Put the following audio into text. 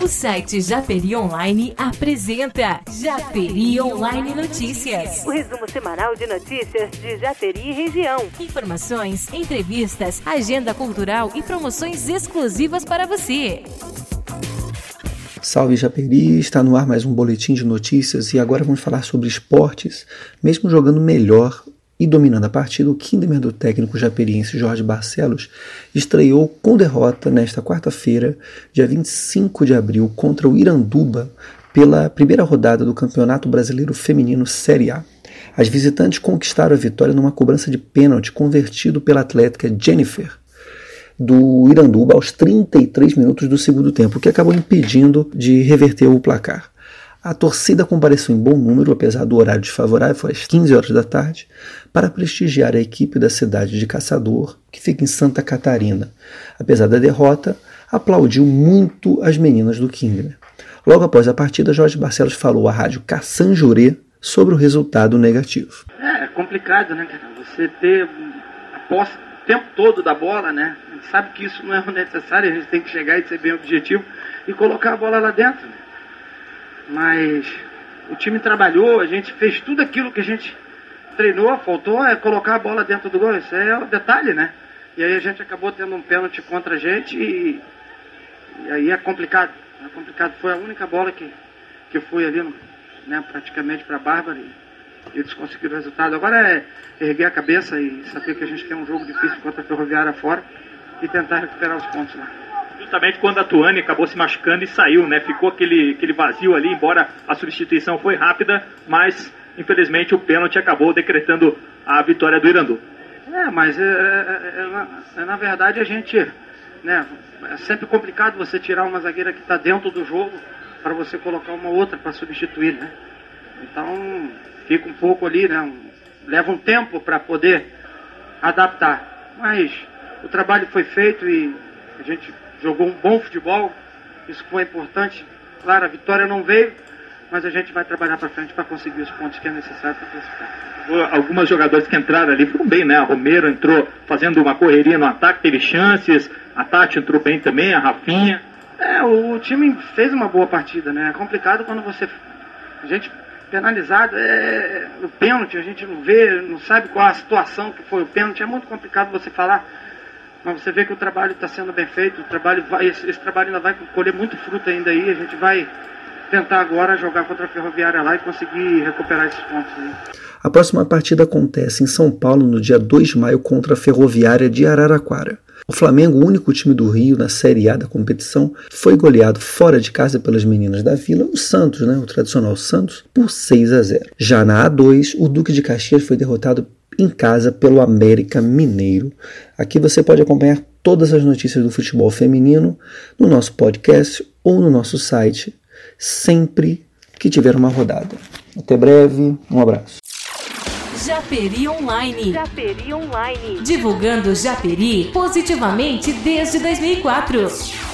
O site Japeri Online apresenta Japeri Online Notícias. O resumo semanal de notícias de Japeri e região. Informações, entrevistas, agenda cultural e promoções exclusivas para você. Salve Japeri, está no ar mais um boletim de notícias e agora vamos falar sobre esportes. Mesmo jogando melhor, e dominando a partida, o Kinderman do técnico japeriense Jorge Barcelos estreou com derrota nesta quarta-feira, dia 25 de abril, contra o Iranduba pela primeira rodada do Campeonato Brasileiro Feminino Série A. As visitantes conquistaram a vitória numa cobrança de pênalti convertido pela atlética Jennifer do Iranduba aos 33 minutos do segundo tempo, o que acabou impedindo de reverter o placar. A torcida compareceu em bom número, apesar do horário desfavorável, foi às 15 horas da tarde, para prestigiar a equipe da cidade de Caçador, que fica em Santa Catarina. Apesar da derrota, aplaudiu muito as meninas do Kingner. Logo após a partida, Jorge Barcelos falou à rádio Cassanjurê sobre o resultado negativo. É, é complicado, né, Você ter a posse o tempo todo da bola, né? A gente sabe que isso não é necessário, a gente tem que chegar e ser bem objetivo e colocar a bola lá dentro. Mas o time trabalhou, a gente fez tudo aquilo que a gente treinou, faltou é colocar a bola dentro do gol. Isso é o detalhe, né? E aí a gente acabou tendo um pênalti contra a gente e, e aí é complicado. É complicado. Foi a única bola que, que foi ali, né, praticamente para a Bárbara e eles conseguiram o resultado. Agora é erguer a cabeça e saber que a gente tem um jogo difícil contra a Ferroviária fora e tentar recuperar os pontos lá justamente quando a Tuane acabou se machucando e saiu, né? Ficou aquele, aquele vazio ali, embora a substituição foi rápida, mas infelizmente o pênalti acabou decretando a vitória do Irandu. É, mas é, é, é, é na verdade a gente, né? É sempre complicado você tirar uma zagueira que está dentro do jogo para você colocar uma outra para substituir, né? Então fica um pouco ali, né? Leva um tempo para poder adaptar, mas o trabalho foi feito e a gente jogou um bom futebol, isso foi importante. Claro, a vitória não veio, mas a gente vai trabalhar para frente para conseguir os pontos que é necessário para classificar. Algumas jogadores que entraram ali foram bem, né? A Romero entrou fazendo uma correria no ataque, teve chances. A Tati entrou bem também, a Rafinha. É, o time fez uma boa partida, né? É complicado quando você. A gente penalizado, é o pênalti, a gente não vê, não sabe qual a situação que foi o pênalti. É muito complicado você falar mas você vê que o trabalho está sendo bem feito, o trabalho vai, esse, esse, trabalho ainda vai colher muito fruto ainda aí, a gente vai tentar agora jogar contra a Ferroviária lá e conseguir recuperar esses pontos aí. A próxima partida acontece em São Paulo no dia 2 de maio contra a Ferroviária de Araraquara. O Flamengo, o único time do Rio na Série A da competição, foi goleado fora de casa pelas meninas da Vila, o Santos, né, o tradicional Santos, por 6 a 0. Já na A2, o Duque de Caxias foi derrotado em casa pelo América Mineiro. Aqui você pode acompanhar todas as notícias do futebol feminino no nosso podcast ou no nosso site, sempre que tiver uma rodada. Até breve, um abraço. Japeri Online. Japeri Online. Divulgando Japeri positivamente desde 2004.